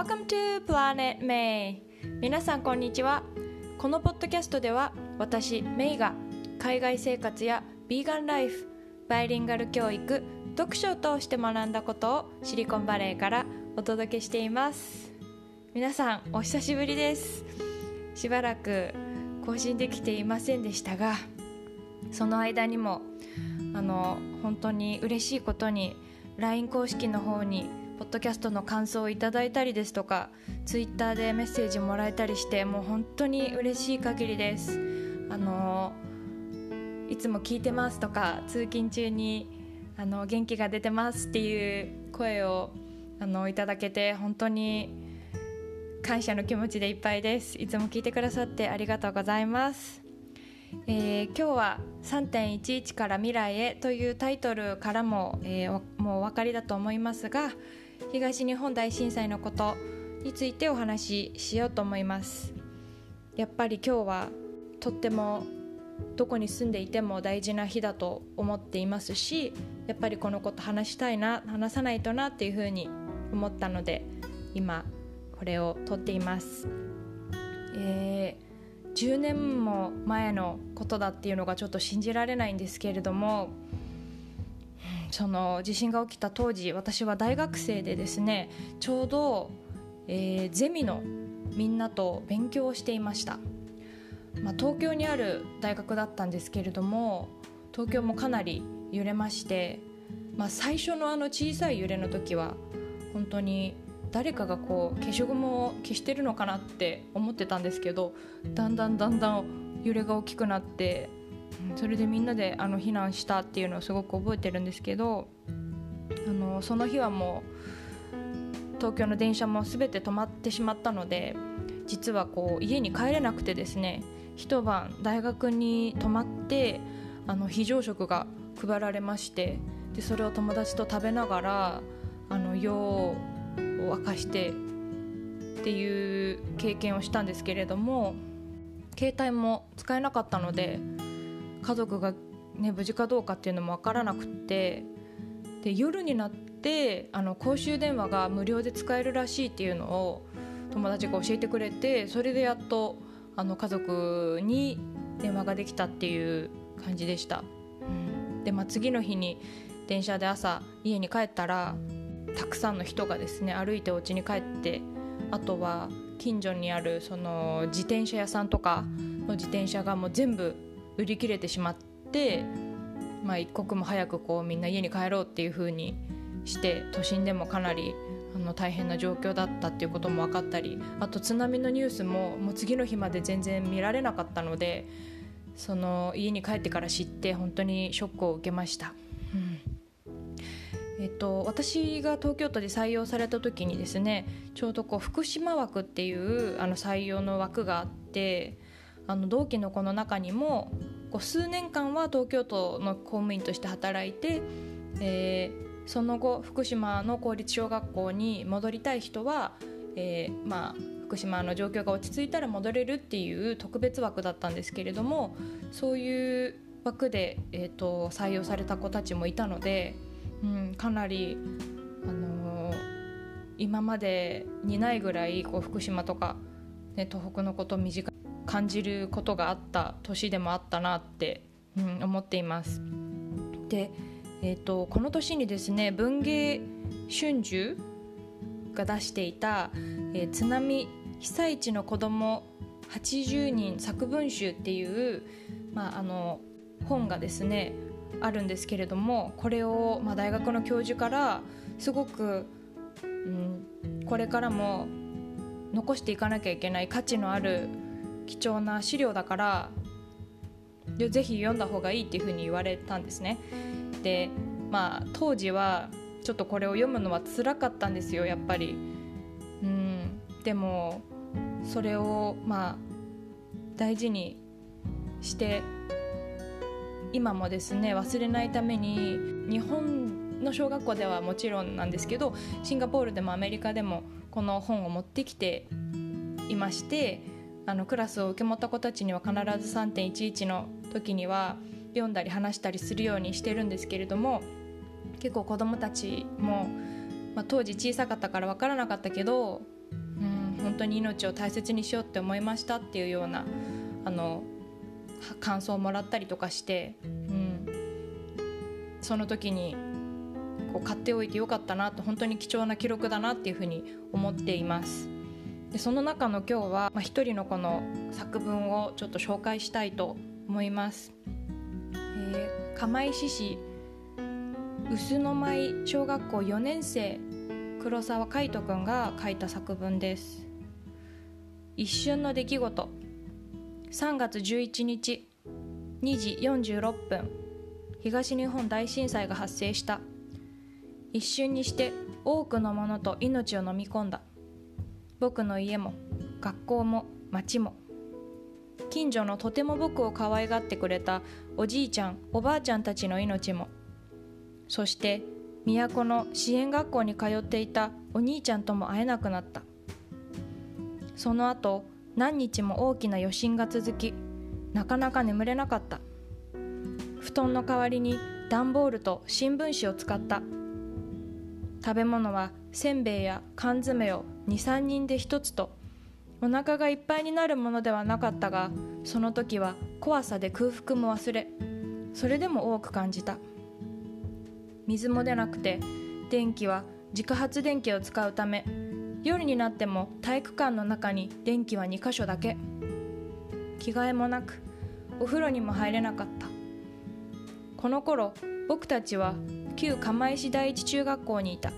Welcome to Planet May. 皆さんこんにちは。このポッドキャストでは私メイが海外生活やビーガンライフバイリンガル教育読書を通して学んだことをシリコンバレーからお届けしています。皆さんお久しぶりです。しばらく更新できていませんでしたがその間にもあの本当に嬉しいことに LINE 公式の方にポッドキャストの感想をいただいたりですとか Twitter でメッセージもらえたりしてもう本当に嬉しい限りです。あのいつも聞いてますとか通勤中にあの元気が出てますっていう声をあのいただけて本当に感謝の気持ちでいっぱいです。いつも聞いてくださってありがとうございます。えー、今日は3.11から未来へというタイトルからも、えー、もうお分かりだと思いますが東日本大震災のことについてお話ししようと思います。やっぱり今日はとってもどこに住んでいても大事な日だと思っていますしやっぱりこのこと話したいな話さないとなっていうふうに思ったので今これを撮っています、えー、10年も前のことだっていうのがちょっと信じられないんですけれどもその地震が起きた当時私は大学生でですねちょうど、えー、ゼミのみんなと勉強をしていました、まあ、東京にある大学だったんですけれども東京もかなり揺れまして、まあ、最初のあの小さい揺れの時は本当に誰かがこう消しゴムを消してるのかなって思ってたんですけどだんだんだんだん揺れが大きくなってそれでみんなであの避難したっていうのをすごく覚えてるんですけどあのその日はもう東京の電車も全て止まってしまったので実はこう家に帰れなくてですね一晩大学に泊まってあの非常食が配られましてでそれを友達と食べながらあの夜を明かしてっていう経験をしたんですけれども携帯も使えなかったので家族が、ね、無事かどうかっていうのも分からなくてで夜になってあの公衆電話が無料で使えるらしいっていうのを友達が教えてくれてそれでやっとあの家族に電話ができたっていう感じでした、うん、で、まあ、次の日に電車で朝家に帰ったらたくさんの人がですね歩いてお家に帰ってあとは近所にあるその自転車屋さんとかの自転車がもう全部売り切れてしまって、まあ、一刻も早くこうみんな家に帰ろうっていう風にして都心でもかなりあの大変な状況だったっていうことも分かったりあと津波のニュースももう次の日まで全然見られなかったのでその家に帰ってから知って本当にショックを受けました。えっと、私が東京都で採用された時にですねちょうどこう福島枠っていうあの採用の枠があってあの同期の子の中にもこう数年間は東京都の公務員として働いて、えー、その後福島の公立小学校に戻りたい人は、えー、まあ、福島の状況が落ち着いたら戻れるっていう特別枠だったんですけれどもそういう枠で、えーと、採用された子たちもいたので、うん、かなり、あのー、今までにないぐらいこう福島とか、ね、東北のことを身近感じることがあった年でもあったなって、うん、思っています。で、えーと、この年にですね文芸春秋が出していた、えー、津波被災地の子ども80人作文集っていう、まあ、あの本がですねあるんですけれどもこれを、まあ、大学の教授からすごく、うん、これからも残していかなきゃいけない価値のある貴重な資料だからぜひ読んだ方がいいっていうふうに言われたんですね。でまあ当時はちょっとこれを読むのは辛かったんですよやっぱり。うんでもそれをまあ大事にして今もですね忘れないために日本の小学校ではもちろんなんですけどシンガポールでもアメリカでもこの本を持ってきていましてあのクラスを受け持った子たちには必ず3.11の時には読んだり話したりするようにしてるんですけれども結構子どもたちも、まあ、当時小さかったから分からなかったけどうん本当に命を大切にしようって思いましたっていうようなあの感想をもらったりとかして、うん、その時にこう買っておいてよかったなと本当に貴重な記録だなっていうふうに思っています。でその中の今日は、まあ、一人のこの作文をちょっと紹介したいと思います、えー、釜石市臼の舞小学校4年生黒沢海斗くんが書いた作文です。一瞬の出来事。3月11日2時46分東日本大震災が発生した。一瞬にして多くのものと命を飲み込んだ。僕の家も学校も町も。近所のとても僕を可愛がってくれたおじいちゃんおばあちゃんたちの命も。そして都の支援学校に通っていたお兄ちゃんとも会えなくなった。その後何日も大きな余震が続きなかなか眠れなかった。布団の代わりに段ボールと新聞紙を使った。食べ物はせんべいや缶詰を23人で1つとお腹がいっぱいになるものではなかったがその時は怖さで空腹も忘れそれでも多く感じた。水も出なくて電気は自家発電機を使うため夜になっても体育館の中に電気は2箇所だけ。着替えもなくお風呂にも入れなかった。この頃僕たちは旧釜石第一中学校にいた。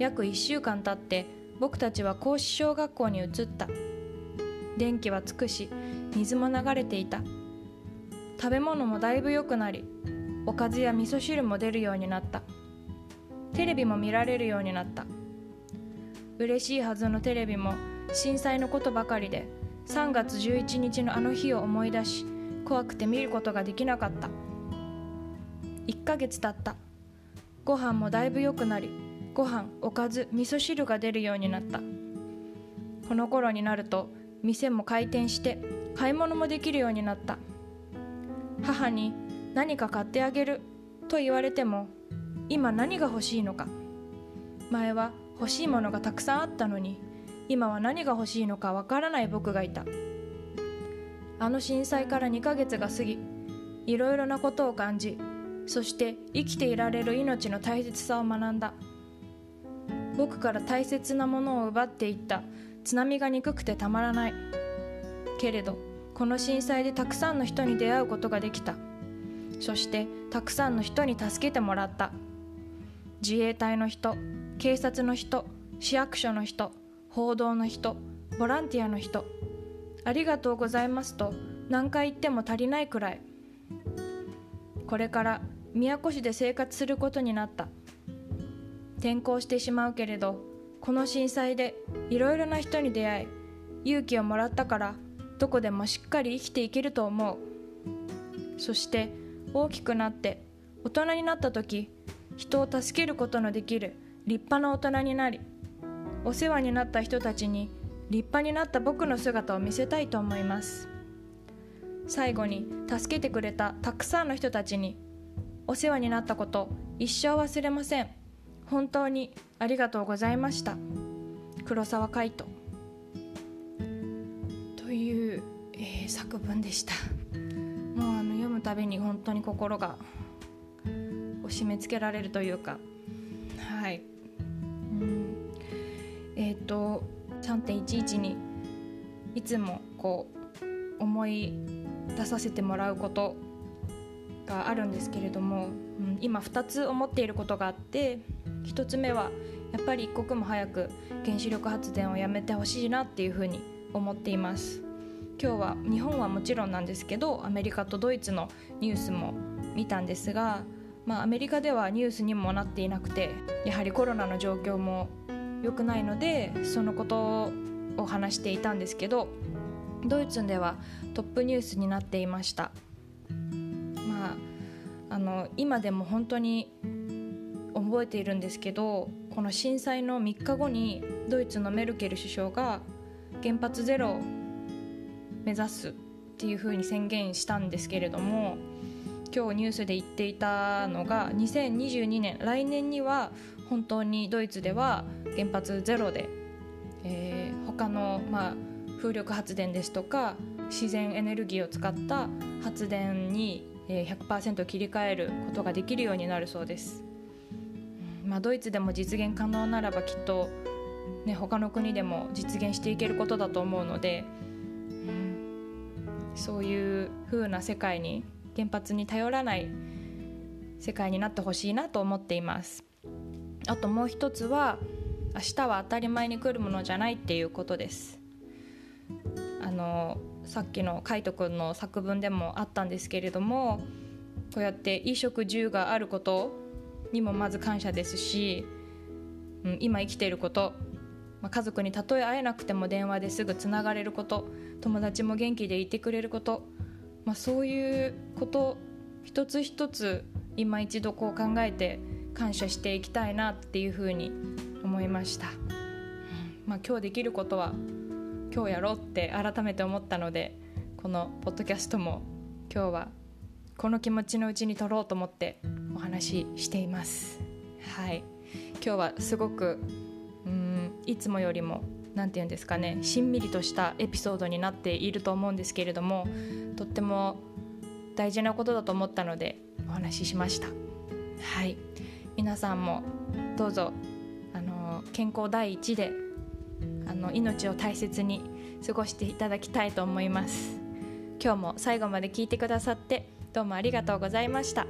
約1週間経って僕たちは甲子小学校に移った。電気はつくし水も流れていた。食べ物もだいぶ良くなりおかずや味噌汁も出るようになった。テレビも見られるようになった。嬉しいはずのテレビも震災のことばかりで3月11日のあの日を思い出し怖くて見ることができなかった。1ヶ月経った。ご飯もだいぶ良くなりご飯おかず味噌汁が出るようになった。この頃になると店も開店して買い物もできるようになった。母に何か買ってあげると言われても今何が欲しいのか。前は欲しいものがたくさんあったのに今は何が欲しいのかわからない僕がいた。あの震災から2ヶ月が過ぎいろいろなことを感じそして生きていられる命の大切さを学んだ。僕から大切なものを奪っていった。津波が憎くてたまらない。けれどこの震災でたくさんの人に出会うことができた。そしてたくさんの人に助けてもらった。自衛隊の人警察の人市役所の人報道の人ボランティアの人。ありがとうございますと何回言っても足りないくらい。これから宮古市で生活することになった。転校してしまうけれどこの震災でいろいろな人に出会い勇気をもらったからどこでもしっかり生きていけると思う。そして大きくなって大人になった時人を助けることのできる立派な大人になりお世話になった人たちに立派になった僕の姿を見せたいと思います。最後に助けてくれたたくさんの人たちにお世話になったこと一生忘れません。本当にありがとうございました。黒沢海人という、えー、作文でした。もうあの読むたびに本当に心が締め付けられるというか。はい。うん。えっ、ー、と3.11にいつもこう思い出させてもらうことがあるんですけれども、うん、今2つ思っていることがあって1つ目はやっぱり一刻も早く原子力発電をやめてほしいなっていうふうに思っています。今日は日本はもちろんなんですけどアメリカとドイツのニュースも見たんですが、まあ、アメリカではニュースにもなっていなくてやはりコロナの状況も良くないのでそのことを話していたんですけどドイツではトップニュースになっていました。まああの今でも本当に覚えているんですけどこの震災の3日後にドイツのメルケル首相が原発ゼロを目指すっていうふうに宣言したんですけれども今日ニュースで言っていたのが2022年来年には本当にドイツでは原発ゼロでえー、他の、まあ、風力発電ですとか自然エネルギーを使った発電に100%切り替えることができるようになるそうです、まあ、ドイツでも実現可能ならばきっと、ね、他の国でも実現していけることだと思うので、うん、そういう風な世界に原発に頼らない世界になってほしいなと思っています。あともう一つは明日は当たり前に来るものじゃないっていうことです。あのさっきの海斗君の作文でもあったんですけれどもこうやって衣食住があることにもまず感謝ですし、うん、今生きていること、まあ、家族にたとえ会えなくても電話ですぐつながれること友達も元気でいてくれること、まあ、そういうこと一つ一つ今一度こう考えて感謝していきたいなっていうふうに思いました、まあ、今日できることは今日やろうって改めて思ったのでこのポッドキャストも今日はこの気持ちのうちに撮ろうと思ってお話ししています。はい。今日はすごくうんいつもよりも何て言うんですかねしんみりとしたエピソードになっていると思うんですけれどもとっても大事なことだと思ったのでお話ししました。はい。皆さんもどうぞあの健康第一であの命を大切に過ごしていただきたいと思います。今日も最後まで聞いてくださってどうもありがとうございました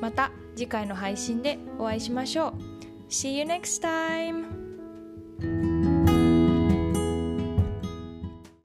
また次回の配信でお会いしましょう See you next time!